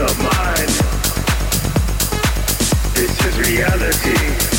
of mine. This is reality.